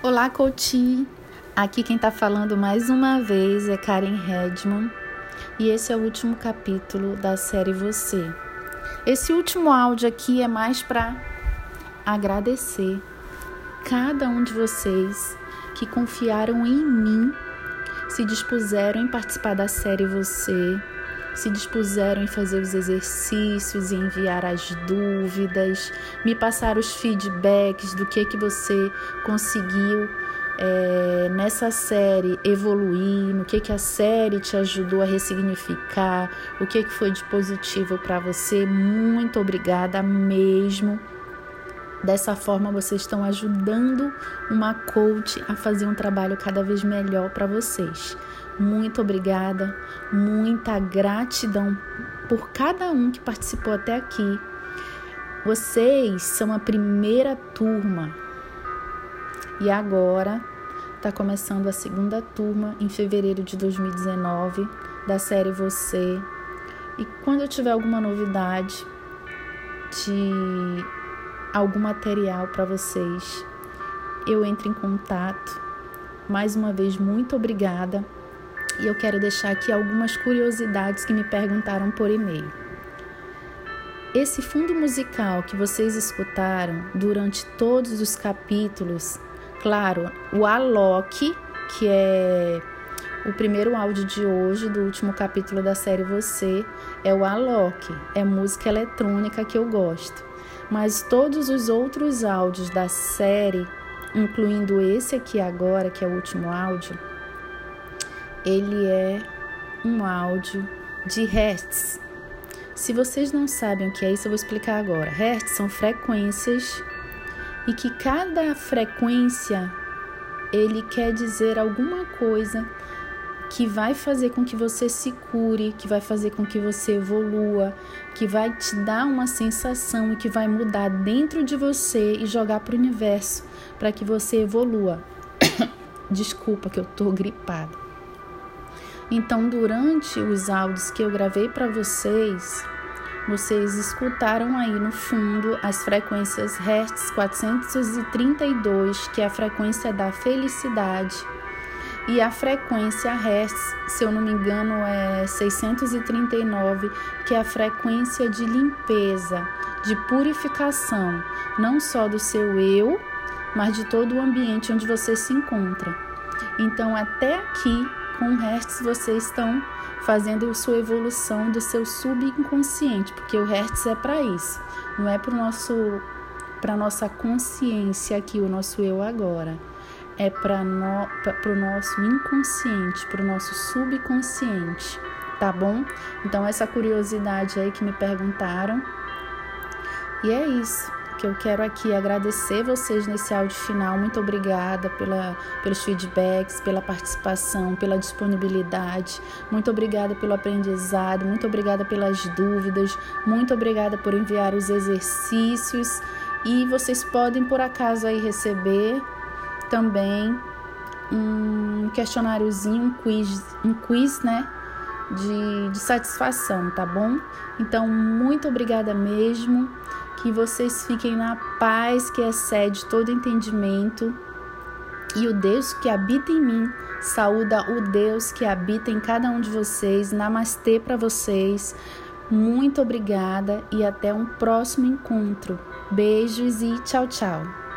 Olá, Couti! Aqui quem está falando mais uma vez é Karen Redman e esse é o último capítulo da série Você. Esse último áudio aqui é mais para agradecer cada um de vocês que confiaram em mim, se dispuseram em participar da série Você se dispuseram em fazer os exercícios, em enviar as dúvidas, me passar os feedbacks do que que você conseguiu é, nessa série evoluir, no que que a série te ajudou a ressignificar, o que que foi de positivo para você. Muito obrigada mesmo. Dessa forma, vocês estão ajudando uma coach a fazer um trabalho cada vez melhor para vocês. Muito obrigada, muita gratidão por cada um que participou até aqui. Vocês são a primeira turma e agora está começando a segunda turma em fevereiro de 2019 da série Você. E quando eu tiver alguma novidade de algum material para vocês, eu entro em contato. Mais uma vez, muito obrigada. E eu quero deixar aqui algumas curiosidades que me perguntaram por e-mail. Esse fundo musical que vocês escutaram durante todos os capítulos, claro, o Alok, que é o primeiro áudio de hoje, do último capítulo da série Você, é o Alok, é música eletrônica que eu gosto mas todos os outros áudios da série, incluindo esse aqui agora, que é o último áudio, ele é um áudio de hertz. Se vocês não sabem o que é isso, eu vou explicar agora. Hertz são frequências e que cada frequência ele quer dizer alguma coisa que vai fazer com que você se cure, que vai fazer com que você evolua, que vai te dar uma sensação e que vai mudar dentro de você e jogar para o universo para que você evolua. Desculpa que eu tô gripada. Então, durante os áudios que eu gravei para vocês, vocês escutaram aí no fundo as frequências Hertz 432, que é a frequência da felicidade e a frequência Hertz, se eu não me engano, é 639, que é a frequência de limpeza, de purificação, não só do seu eu, mas de todo o ambiente onde você se encontra. Então, até aqui, com Hertz, vocês estão fazendo sua evolução do seu subconsciente, porque o Hertz é para isso, não é para nosso para nossa consciência aqui, o nosso eu agora é para no, o nosso inconsciente, para o nosso subconsciente, tá bom? Então, essa curiosidade aí que me perguntaram. E é isso que eu quero aqui agradecer vocês nesse áudio final. Muito obrigada pela, pelos feedbacks, pela participação, pela disponibilidade. Muito obrigada pelo aprendizado, muito obrigada pelas dúvidas, muito obrigada por enviar os exercícios. E vocês podem, por acaso, aí receber também um questionáriozinho, um quiz, um quiz né, de, de satisfação, tá bom? Então, muito obrigada mesmo. Que vocês fiquem na paz que excede todo entendimento. E o Deus que habita em mim saúda o Deus que habita em cada um de vocês. Namastê para vocês. Muito obrigada e até um próximo encontro. Beijos e tchau, tchau.